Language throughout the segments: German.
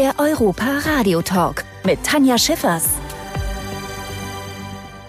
Der Europa Radio Talk mit Tanja Schiffers.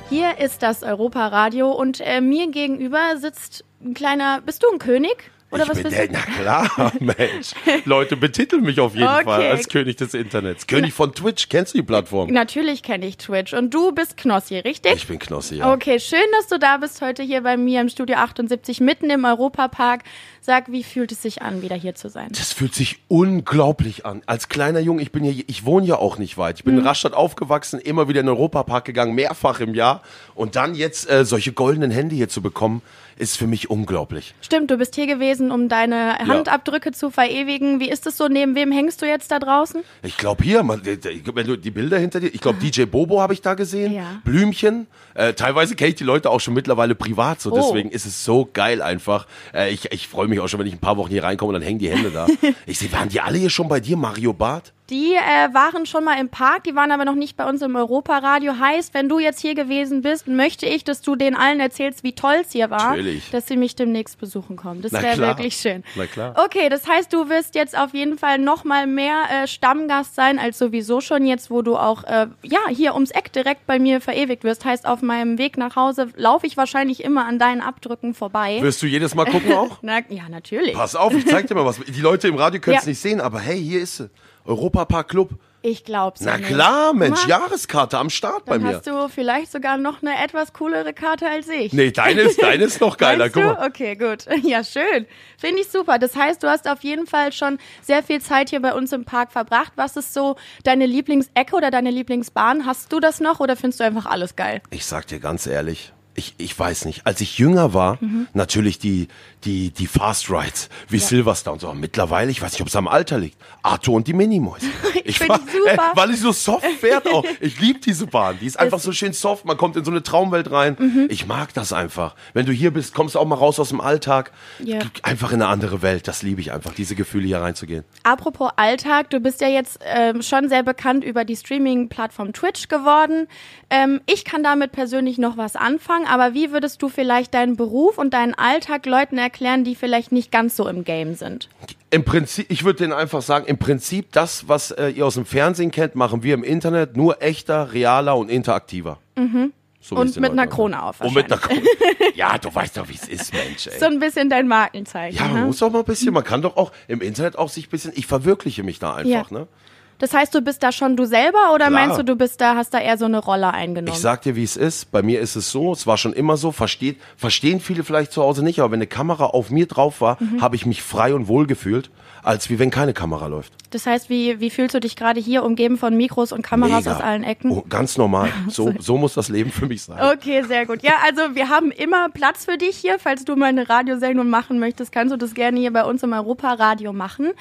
Hier ist das Europa Radio und äh, mir gegenüber sitzt ein kleiner. Bist du ein König? Oder ich was bin der, na klar, Mensch. Leute betiteln mich auf jeden Okay. Fall als König des Internets. König von Twitch, kennst du die Plattform? Natürlich kenne ich Twitch und du bist Knossi, richtig? Ich bin Knossi, ja. Okay, schön, dass du da bist heute hier bei mir im Studio 78 mitten im Europapark. Sag, wie fühlt es sich an, wieder hier zu sein? Das fühlt sich unglaublich an. Als kleiner Junge, ich bin hier, ich wohne ja auch nicht weit. Ich bin Mhm. in Rastatt aufgewachsen, immer wieder in den Europapark gegangen, mehrfach im Jahr. Und dann jetzt äh, solche goldenen Hände hier zu bekommen, ist für mich unglaublich. Stimmt, du bist hier gewesen, um deine Handabdrücke zu verewigen. Wie ist es so? Neben wem hängst du jetzt da draußen? Ich glaube hier, man, wenn du die Bilder hinter dir, ich glaube DJ Bobo habe ich da gesehen, Ja. Blümchen. Äh, teilweise kenne ich die Leute auch schon mittlerweile privat, so Oh. deswegen ist es so geil einfach. Äh, ich ich freue mich auch schon, wenn ich ein paar Wochen hier reinkomme und dann hängen die Hände da. ich sehe, waren die alle hier schon bei dir, Mario Barth? Die äh, waren schon mal im Park, die waren aber noch nicht bei uns im Europaradio. Heißt, wenn du jetzt hier gewesen bist, möchte ich, dass du den allen erzählst, wie toll es hier war, Natürlich. dass sie mich demnächst besuchen kommen. Das wäre wirklich schön. Na klar. Okay, das heißt, du wirst jetzt auf jeden Fall noch mal mehr äh, Stammgast sein als sowieso schon jetzt, wo du auch äh, ja hier ums Eck direkt bei mir verewigt wirst. Heißt, auf meinem Weg nach Hause laufe ich wahrscheinlich immer an deinen Abdrücken vorbei. Wirst du jedes Mal gucken auch? Na, ja, natürlich. Pass auf, ich zeig dir mal was. Die Leute im Radio können es Ja. nicht sehen, aber hey, hier ist sie. Europapark Club. Ich glaub's Na nicht. klar, Mensch, mal, Jahreskarte am Start bei Dann mir. hast du vielleicht sogar noch eine etwas coolere Karte als ich. Nee, deine ist, deine ist noch geiler. Guck mal. Okay, gut. Ja, schön. Finde ich super. Das heißt, du hast auf jeden Fall schon sehr viel Zeit hier bei uns im Park verbracht. Was ist so deine Lieblingsecke oder deine Lieblingsbahn? Hast du das noch oder findest du einfach alles geil? Ich sag dir ganz ehrlich, ich, ich weiß nicht. Als ich jünger war, Mhm. natürlich die, die, die Fast Rides, wie Silverstone und so. Mittlerweile, ich weiß nicht, ob es am Alter liegt. Arthur und die Minimäuse. Ich find die super. weil ich so soft fährt auch. Ich liebe diese Bahn. Die ist einfach so schön soft. Man kommt in so eine Traumwelt rein. Mhm. Ich mag das einfach. Wenn du hier bist, kommst du auch mal raus aus dem Alltag. Ja. Einfach in eine andere Welt. Das liebe ich einfach, diese Gefühle hier reinzugehen. Apropos Alltag, du bist ja jetzt ähm, schon sehr bekannt über die Streaming-Plattform Twitch geworden. Ähm, ich kann damit persönlich noch was anfangen, aber wie würdest du vielleicht deinen Beruf und deinen Alltag Leuten erklären, die vielleicht nicht ganz so im Game sind? Im Prinzip, ich würde denen einfach sagen, im Prinzip das, was äh, ihr aus dem Fernsehen kennt, machen wir im Internet nur echter, realer und interaktiver. So Mhm. Und den mit einer Krone auf Und mit einer Krone. Ja, du weißt doch, wie es ist, Mensch. Ey. So ein bisschen dein Markenzeichen. ja, man ne? muss doch mal ein bisschen, man kann doch auch im Internet auch sich ein bisschen, ich verwirkliche mich da einfach, Ja. ne? Das heißt, du bist da schon du selber oder Klar. meinst du, du bist da, hast da eher so eine Rolle eingenommen? Ich sag dir, wie es ist. Bei mir ist es so, es war schon immer so, versteht, verstehen viele vielleicht zu Hause nicht, aber wenn eine Kamera auf mir drauf war, Mhm. habe ich mich frei und wohl gefühlt, als wie wenn keine Kamera läuft. Das heißt, wie, wie fühlst du dich gerade hier umgeben von Mikros und Kameras Mega. aus allen Ecken? Oh, ganz normal. So, so muss das Leben für mich sein. Okay, sehr gut. Ja, also wir haben immer Platz für dich hier. Falls du mal eine Radiosendung machen möchtest, kannst du das gerne hier bei uns im Europa-Radio machen.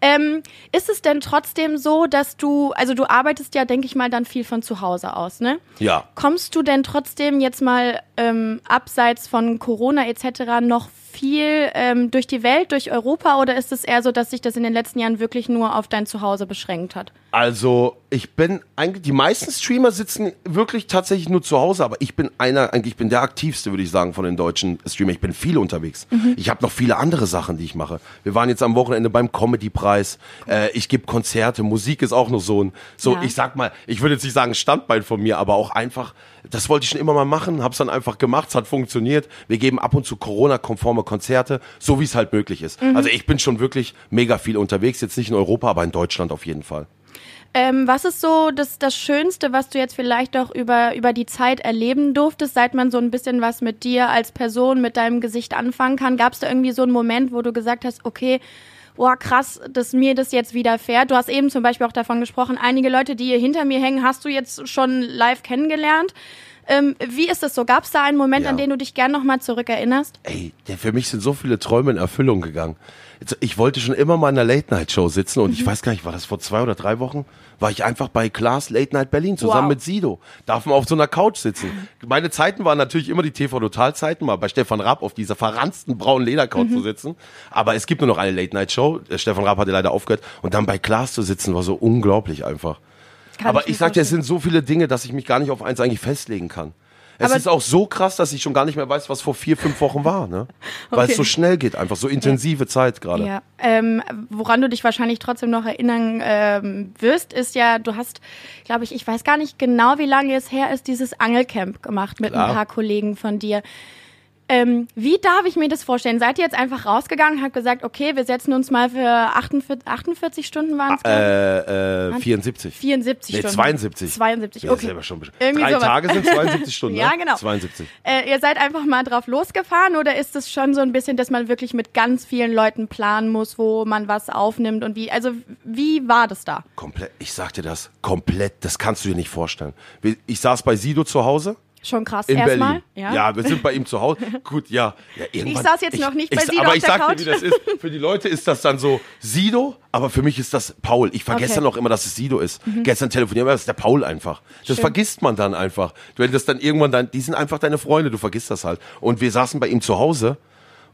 Ähm, ist es denn trotzdem so, dass du, also du arbeitest ja, denke ich mal, dann viel von zu Hause aus, ne? Ja. Kommst du denn trotzdem jetzt mal ähm, abseits von Corona etc. noch viel ähm, durch die Welt, durch Europa oder ist es eher so, dass sich das in den letzten Jahren wirklich nur auf dein Zuhause beschränkt hat? Also, ich bin eigentlich, die meisten Streamer sitzen wirklich tatsächlich nur zu Hause, aber ich bin einer, eigentlich ich bin der aktivste, würde ich sagen, von den deutschen Streamern. Ich bin viel unterwegs. Ich habe noch viele andere Sachen, die ich mache. Wir waren jetzt am Wochenende beim Comedy-Preis. Äh, ich gebe Konzerte. Musik ist auch noch so ein, so, Ja. ich sag mal, ich würde jetzt nicht sagen Standbein von mir, aber auch einfach, das wollte ich schon immer mal machen, hab's dann einfach gemacht, es hat funktioniert. Wir geben ab und zu Corona-konforme Konzerte, so wie es halt möglich ist. Also ich bin schon wirklich mega viel unterwegs, jetzt nicht in Europa, aber in Deutschland auf jeden Fall. Ähm, was ist so das, das Schönste, was du jetzt vielleicht auch über, über die Zeit erleben durftest, seit man so ein bisschen was mit dir als Person, mit deinem Gesicht anfangen kann? Gab es da irgendwie so einen Moment, wo du gesagt hast, okay, boah, krass, dass mir das jetzt widerfährt? Du hast eben zum Beispiel auch davon gesprochen, einige Leute, die hier hinter mir hängen, hast du jetzt schon live kennengelernt. Ähm, wie ist das so? Gab es da einen Moment, Ja. an den du dich gern nochmal zurückerinnerst? Ey, der, für mich sind so viele Träume in Erfüllung gegangen. Jetzt, ich wollte schon immer mal in einer Late-Night-Show sitzen und ich Mhm. weiß gar nicht, war das vor zwei oder drei Wochen? War ich einfach bei Klaas Late Night Berlin zusammen Wow. mit Sido. Darf man auf so einer Couch sitzen. Meine Zeiten waren natürlich immer die TV-Total-Zeiten, mal bei Stefan Raab auf dieser verranzten braunen Ledercouch Mhm. zu sitzen. Aber es gibt nur noch eine Late-Night-Show. Der Stefan Raab hatte leider aufgehört. Und dann bei Klaas zu sitzen, war so unglaublich einfach. Kann Aber ich ich, dir, es sind so viele Dinge, dass ich mich gar nicht auf eins eigentlich festlegen kann. Es Aber- ist auch so krass, dass ich schon gar nicht mehr weiß, was vor vier, fünf Wochen war, ne? Weil Okay. es so schnell geht, einfach so intensive Zeit gerade. Ja, ähm, woran du dich wahrscheinlich trotzdem noch erinnern ähm, wirst, ist ja, du hast, glaube ich, ich weiß gar nicht genau, wie lange es her ist, dieses Angelcamp gemacht mit Klar. ein paar Kollegen von dir. Ähm, wie darf ich mir das vorstellen? Seid ihr jetzt einfach rausgegangen, habt gesagt, okay, wir setzen uns mal für 48, 48 Stunden waren es? Äh, äh, 74. 74 Nee, Stunden. 72. 72, Ja, okay. selber schon. Irgendwie Drei sowas. Tage sind 72 Stunden, Ja, ne? genau. 72. Äh, ihr seid einfach mal drauf losgefahren oder ist es schon so ein bisschen, dass man wirklich mit ganz vielen Leuten planen muss, wo man was aufnimmt und wie? Also wie war das da? Komplett, ich sag dir das, komplett, das kannst du dir nicht vorstellen. Ich saß bei Sido zu Hause. Schon krass. In Erstmal. Berlin. Ja? wir sind bei ihm zu Hause. Gut, ja. ja irgendwann, saß jetzt noch nicht bei ich, Sido Aber auf ich der sag dir, Couch. wie das ist. Für die Leute ist das dann so Sido, aber für mich ist das Paul. Ich vergesse Okay. Mhm. dann auch immer, dass es Sido ist. Gestern telefonieren wir, das ist der Paul einfach. Das vergisst man dann einfach. Wenn das dann irgendwann dann, die sind einfach deine Freunde, du vergisst das halt. Und wir saßen bei ihm zu Hause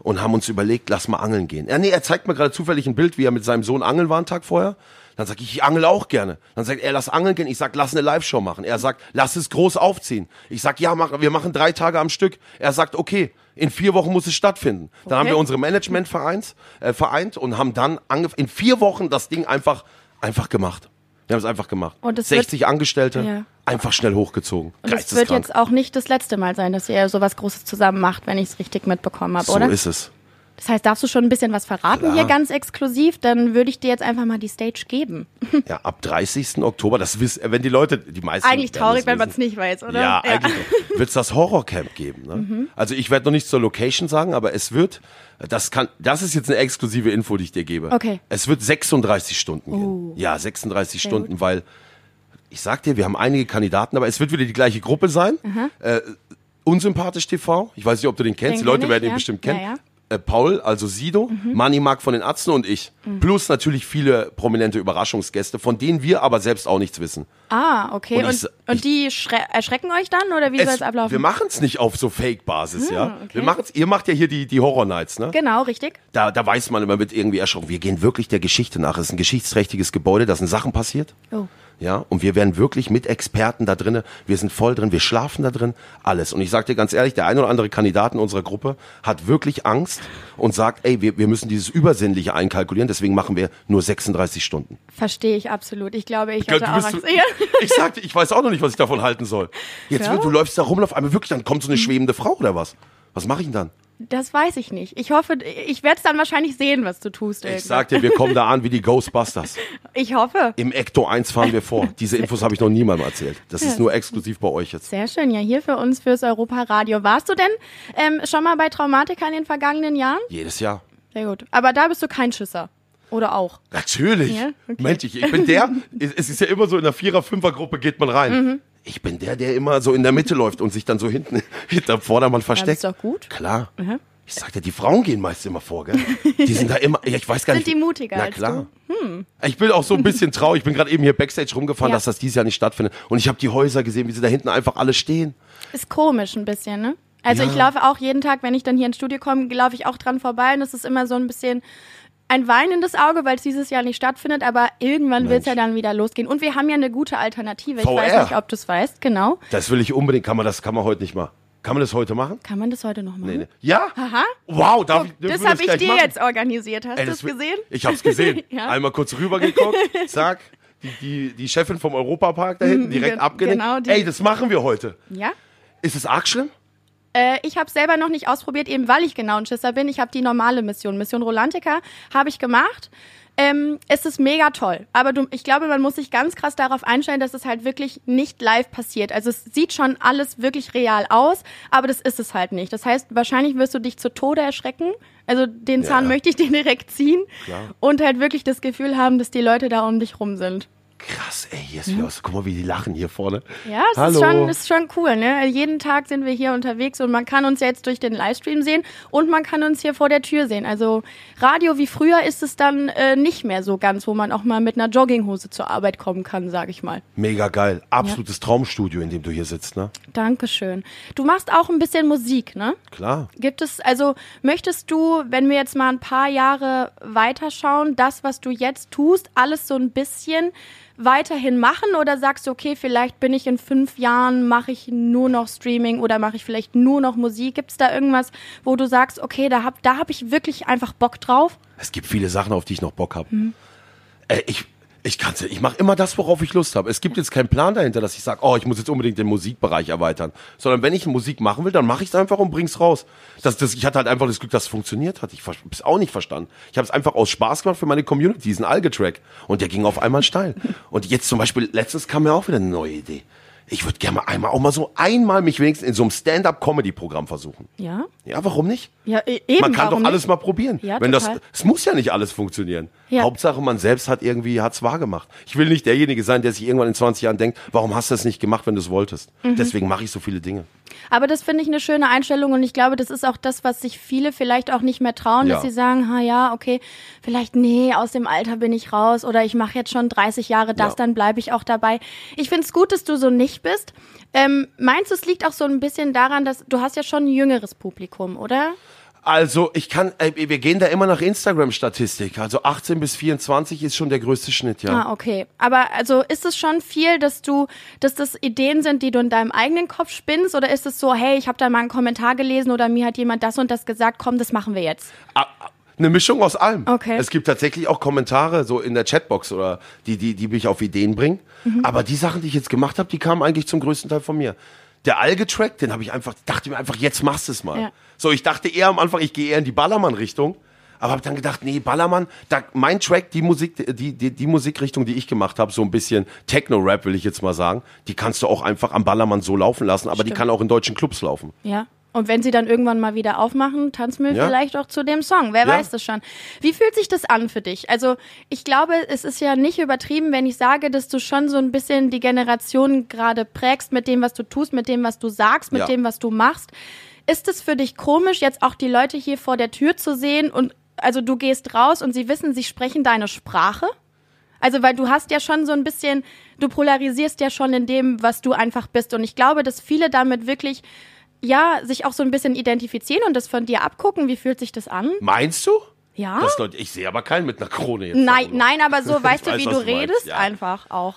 und haben uns überlegt, lass mal angeln gehen. Ja, nee, er zeigt mir gerade zufällig ein Bild, wie er mit seinem Sohn angeln war einen Tag vorher. Dann sag ich, ich angel auch gerne. Dann sagt er, lass angeln gehen. Ich sag, lass eine Live-Show machen. Er sagt, lass es groß aufziehen. Ich sag, ja, mach, wir machen drei Tage am Stück. Er sagt, okay, in vier Wochen muss es stattfinden. Dann haben Okay. wir unsere Management vereint, äh, vereint und haben dann in vier Wochen das Ding einfach, einfach gemacht. Wir haben es einfach gemacht. Und es wird- 60 Angestellte, Ja. einfach schnell hochgezogen. Und es wird jetzt auch nicht das letzte Mal sein, dass ihr sowas Großes zusammen macht, wenn ich es richtig mitbekommen habe, so oder? ist es. Das heißt, darfst du schon ein bisschen was verraten Klar. hier ganz exklusiv? Dann würde ich dir jetzt einfach mal die Stage geben. Ja, ab 30. Oktober, das wissen, wenn die Leute, die meisten. Eigentlich traurig, wenn man es nicht weiß, oder? Ja, eigentlich wird es das Horrorcamp geben. Ne? Mhm. Also ich werde noch nichts zur Location sagen, aber es wird, das kann, das ist jetzt eine exklusive Info, die ich dir gebe. Okay. Es wird 36 Stunden gehen. Ja, 36 Stunden, weil ich sag dir, wir haben einige Kandidaten, aber es wird wieder die gleiche Gruppe sein. Äh, Unsympathisch TV, ich weiß nicht, ob du den kennst, Den die Leute ich, werden ihn ja. bestimmt kennen. Ja, ja. Äh, Paul, also Sido, Manni Mark von den Atzen und ich. Plus natürlich viele prominente Überraschungsgäste, von denen wir aber selbst auch nichts wissen. Ah, okay. Und Und, ich- und, die schre- erschrecken euch dann oder wie soll es ablaufen? wir machen es nicht auf so Fake-Basis, ja. okay. Wir machen's, ihr macht ja hier die, die Horror Nights, ne? genau, richtig. Da, da weiß man immer, wird irgendwie erschrocken. Wir gehen wirklich der Geschichte nach. Es ist ein geschichtsträchtiges Gebäude, da sind Sachen passiert. Oh. Ja, und wir werden wirklich mit Experten da drinnen. Wir sind voll drin, wir schlafen da drin, alles. Und ich sag dir ganz ehrlich, der ein oder andere Kandidat in unserer Gruppe hat wirklich Angst und sagt, ey, wir, wir müssen dieses Übersinnliche einkalkulieren, deswegen machen wir nur 36 Stunden. Verstehe ich absolut. Ich glaube, ich hatte auch Angst. Ich sagte, ich weiß auch noch nicht, was ich davon halten soll. Jetzt, Ja? du läufst da rum, auf einmal wirklich, dann kommt so eine schwebende Frau oder was? Was mache ich denn dann? Das weiß ich nicht. Ich hoffe, ich werde es dann wahrscheinlich sehen, was du tust. Ich irgendwann. sag dir, wir kommen da an wie die Ghostbusters. Ich hoffe. Im Ecto 1 fahren wir vor. Diese Infos habe ich noch niemandem erzählt. Das ist nur exklusiv bei euch jetzt. Sehr schön. Ja, hier für uns fürs Europa-Radio. Warst du denn ähm, schon mal bei Traumatika in den vergangenen Jahren? Jedes Jahr. Sehr gut. Aber da bist du kein Schisser. Oder auch? Natürlich. Ja? Okay. Mensch, ich, ich bin der, es ist ja immer so, in der Vierer-, Fünfer-Gruppe geht man rein. Mhm. Ich bin der, der immer so in der Mitte läuft und sich dann so hinten hinterm Vordermann Ja, versteckt. das ist doch gut. Klar. Mhm. Ich sag dir, die Frauen gehen meist immer vor, gell? Die sind da immer, ja, ich weiß gar Sind nicht. die mutiger Na klar. Ich bin auch so ein bisschen traurig. Ich bin gerade eben hier Backstage rumgefahren, Ja. dass das dieses Jahr nicht stattfindet. Und ich habe die Häuser gesehen, wie sie da hinten einfach alle stehen. Ist komisch ein bisschen, ne? Also Ja. ich laufe auch jeden Tag, wenn ich dann hier ins Studio komme, laufe ich auch dran vorbei und es ist immer so ein bisschen ein weinendes Auge, weil es dieses Jahr nicht stattfindet, aber irgendwann wird es ja dann wieder losgehen. Und wir haben ja eine gute Alternative. Ich VR. weiß nicht, ob du es weißt, genau. Das will ich unbedingt. Kann man das, kann man heute nicht mal. Kann man das heute machen? Kann man das heute noch machen? Nee, nee. Ja? Aha. Wow, darf ich, dürfen Das habe ich dir machen? jetzt organisiert. Hast du es gesehen? Ich hab's gesehen. Ja. Einmal kurz rübergeguckt, zack. Die, die, die Chefin vom Europapark da hinten direkt abgenickt. genau, die- Ey, das machen wir heute. Ja. Ist es arg schlimm? Äh, ich habe selber noch nicht ausprobiert, eben weil ich genau ein Schisser bin. Ich habe die normale Mission. Mission Rolantica habe ich gemacht. Ähm, es ist mega toll. Aber du, ich glaube, man muss sich ganz krass darauf einstellen, dass es halt wirklich nicht live passiert. Also es sieht schon alles wirklich real aus, aber das ist es halt nicht. Das heißt, wahrscheinlich wirst du dich zu Tode erschrecken. Also den Zahn Ja. möchte ich dir direkt ziehen. Klar. Und halt wirklich das Gefühl haben, dass die Leute da um dich rum sind. Krass, ey, hier ist wieder was. Guck mal, wie die lachen hier vorne. Ja, es Hallo. ist schon, ist schon cool. Ne? Jeden Tag sind wir hier unterwegs und man kann uns jetzt durch den Livestream sehen und man kann uns hier vor der Tür sehen. Also Radio wie früher ist es dann äh, nicht mehr so ganz, wo man auch mal mit einer Jogginghose zur Arbeit kommen kann, sage ich mal. Mega geil. Absolutes Traumstudio, in dem du hier sitzt, ne? Dankeschön. Du machst auch ein bisschen Musik, ne? Klar. Gibt es, also möchtest du, wenn wir jetzt mal ein paar Jahre weiterschauen, das, was du jetzt tust, alles so ein bisschen weiterhin machen oder sagst du, okay, vielleicht bin ich in fünf Jahren, mache ich nur noch Streaming oder mache ich vielleicht nur noch Musik? Gibt es da irgendwas, wo du sagst, okay, da habe da hab ich wirklich einfach Bock drauf? Es gibt viele Sachen, auf die ich noch Bock habe. Mhm. Äh, ich, ich kann's ich mache immer das, worauf ich Lust habe. Es gibt jetzt keinen Plan dahinter, dass ich sage, oh, ich muss jetzt unbedingt den Musikbereich erweitern. Sondern wenn ich Musik machen will, dann mache ich es einfach und bring's raus. Das, das, ich hatte halt einfach das Glück, dass es funktioniert hat. Ich habe es auch nicht verstanden. Ich habe es einfach aus Spaß gemacht für meine Community, diesen Alge-Track. Und der ging auf einmal steil. Und jetzt zum Beispiel, letztens kam mir auch wieder eine neue Idee ich würde gerne mal einmal auch mal so einmal mich wenigstens in so einem Stand-up-Comedy-Programm versuchen. Ja? Ja, warum nicht? Ja, e- eben. Man kann doch warum alles nicht? mal probieren. Ja, Wenn das, total. es muss ja nicht alles funktionieren. Ja. Hauptsache, man selbst hat irgendwie, hat's wahr gemacht. Ich will nicht derjenige sein, der sich irgendwann in 20 Jahren denkt, warum hast du das nicht gemacht, wenn du es wolltest? Mhm. Deswegen mache ich so viele Dinge. Aber das finde ich eine schöne Einstellung und ich glaube, das ist auch das, was sich viele vielleicht auch nicht mehr trauen, Ja. dass sie sagen, ha ja, okay, vielleicht nee, aus dem Alter bin ich raus oder ich mache jetzt schon 30 Jahre das, Ja. dann bleibe ich auch dabei. Ich finde es gut, dass du so nicht bist. Ähm, meinst du, es liegt auch so ein bisschen daran, dass du hast ja schon ein jüngeres Publikum, oder? Also, ich kann, äh, wir gehen da immer nach Instagram-Statistik. Also 18 bis 24 ist schon der größte Schnitt, ja. Ah, okay. Aber also ist es schon viel, dass du, dass das Ideen sind, die du in deinem eigenen Kopf spinnst, oder ist es so, hey, ich habe da mal einen Kommentar gelesen oder mir hat jemand das und das gesagt, komm, das machen wir jetzt. Eine Mischung aus allem. Okay. Es gibt tatsächlich auch Kommentare so in der Chatbox oder die, die, die mich auf Ideen bringen. Mhm. Aber die Sachen, die ich jetzt gemacht habe, die kamen eigentlich zum größten Teil von mir. Der Alge-Track, den habe ich einfach, dachte mir einfach, jetzt machst du es mal. Ja. So, ich dachte eher am Anfang, ich gehe eher in die Ballermann-Richtung. Aber habe dann gedacht, nee, Ballermann, da, mein Track, die Musik, die, die, die Musikrichtung, die ich gemacht habe, so ein bisschen Techno-Rap, will ich jetzt mal sagen, die kannst du auch einfach am Ballermann so laufen lassen, aber die Stimmt. kann auch in deutschen Clubs laufen. Ja. Und wenn sie dann irgendwann mal wieder aufmachen, tanzen wir Ja. vielleicht auch zu dem Song. Wer Ja. weiß das schon. Wie fühlt sich das an für dich? Also ich glaube, es ist ja nicht übertrieben, wenn ich sage, dass du schon so ein bisschen die Generation gerade prägst mit dem, was du tust, mit dem, was du sagst, mit Ja. dem, was du machst. Ist es für dich komisch, jetzt auch die Leute hier vor der Tür zu sehen und also du gehst raus und sie wissen, sie sprechen deine Sprache? Also, weil du hast ja schon so ein bisschen, du polarisierst ja schon in dem, was du einfach bist. Und ich glaube, dass viele damit wirklich, ja, sich auch so ein bisschen identifizieren und das von dir abgucken. Wie fühlt sich das an? Meinst du? Ja? Das Leute, ich sehe aber keinen mit einer Krone jetzt. Nein, darüber. nein, aber so, weißt du, weiß, wie du redest? ja. Einfach auch.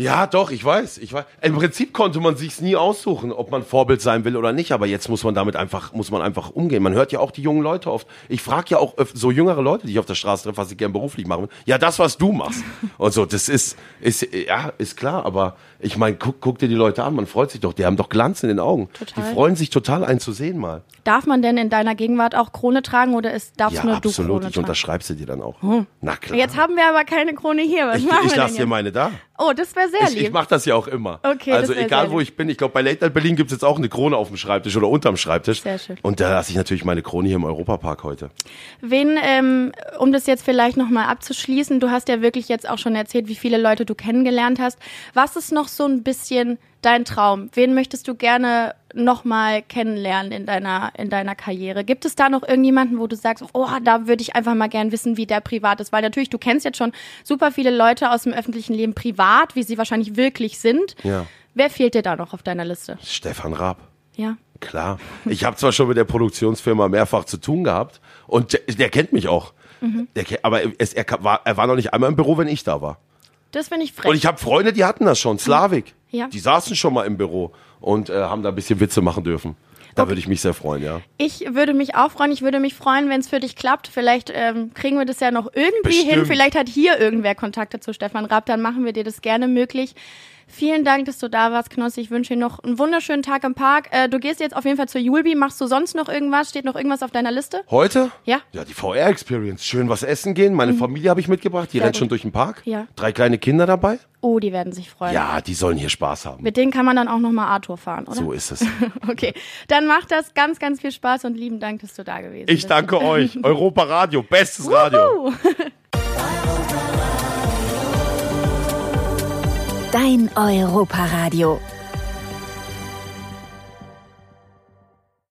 Ja, doch, ich weiß, ich weiß. Im Prinzip konnte man sich's nie aussuchen, ob man Vorbild sein will oder nicht, aber jetzt muss man damit einfach, muss man einfach umgehen. Man hört ja auch die jungen Leute oft. Ich frage ja auch so jüngere Leute, die ich auf der Straße treffe, was sie gern beruflich machen. Ja, das, was du machst. Und so, das ist, ist, ja, ist klar, aber ich meine, guck, guck dir die Leute an, man freut sich doch, die haben doch Glanz in den Augen. Total. Die freuen sich total, einen zu sehen mal. Darf man denn in deiner Gegenwart auch Krone tragen oder ist, darfst Ja, nur du absolut, Krone ich tragen? unterschreibe sie dir dann auch. Na klar. Jetzt haben wir aber keine Krone hier. Was ich machen ich wir lasse dir meine da. Oh, das wäre sehr Ich, lieb. ich mache das ja auch immer. Okay, also egal wo ich bin, ich glaube bei Late Night Berlin gibt es jetzt auch eine Krone auf dem Schreibtisch oder unterm Schreibtisch. Sehr schön. Und da lasse ich natürlich meine Krone hier im Europapark heute. Wen, ähm, um das jetzt vielleicht nochmal abzuschließen, du hast ja wirklich jetzt auch schon erzählt, wie viele Leute du kennengelernt hast. Was ist noch so ein bisschen dein Traum? Wen möchtest du gerne nochmal kennenlernen in deiner, in deiner Karriere? Gibt es da noch irgendjemanden, wo du sagst, oh, da würde ich einfach mal gern wissen, wie der privat ist? Weil natürlich, du kennst jetzt schon super viele Leute aus dem öffentlichen Leben privat, wie sie wahrscheinlich wirklich sind. Ja. Wer fehlt dir da noch auf deiner Liste? Stefan Raab. Ja. Klar. Ich habe zwar schon mit der Produktionsfirma mehrfach zu tun gehabt und der, der kennt mich auch. Mhm. Der, aber es, er, war, er war noch nicht einmal im Büro, wenn ich da war. Das finde ich frech. Und ich habe Freunde, die hatten das schon, Slavik. Ja. Die saßen schon mal im Büro und äh, haben da ein bisschen Witze machen dürfen. Da würde ich mich sehr freuen, ja. Ich würde mich auch freuen. Ich würde mich freuen, wenn es für dich klappt. Vielleicht ähm, kriegen wir das ja noch irgendwie Bestimmt. hin. Vielleicht hat hier irgendwer Kontakte zu Stefan Raab. Dann machen wir dir das gerne möglich. Vielen Dank, dass du da warst, Knossi. Ich wünsche dir noch einen wunderschönen Tag im Park. Äh, du gehst jetzt auf jeden Fall zur Julbi. Machst du sonst noch irgendwas? Steht noch irgendwas auf deiner Liste? Heute? Ja. Mhm. Ja, die VR-Experience. Schön was essen gehen. Meine Familie habe ich mitgebracht. Die Sehr rennt gut. schon durch den Park. Ja. Drei kleine Kinder dabei. Oh, die werden sich freuen. Ja, die sollen hier Spaß haben. Mit denen kann man dann auch nochmal A-Tour fahren, oder? So ist es. Okay, dann macht das ganz, ganz viel Spaß und lieben Dank, dass du da gewesen bist. Ich danke euch. Europa Radio, bestes Radio. Dein Europaradio.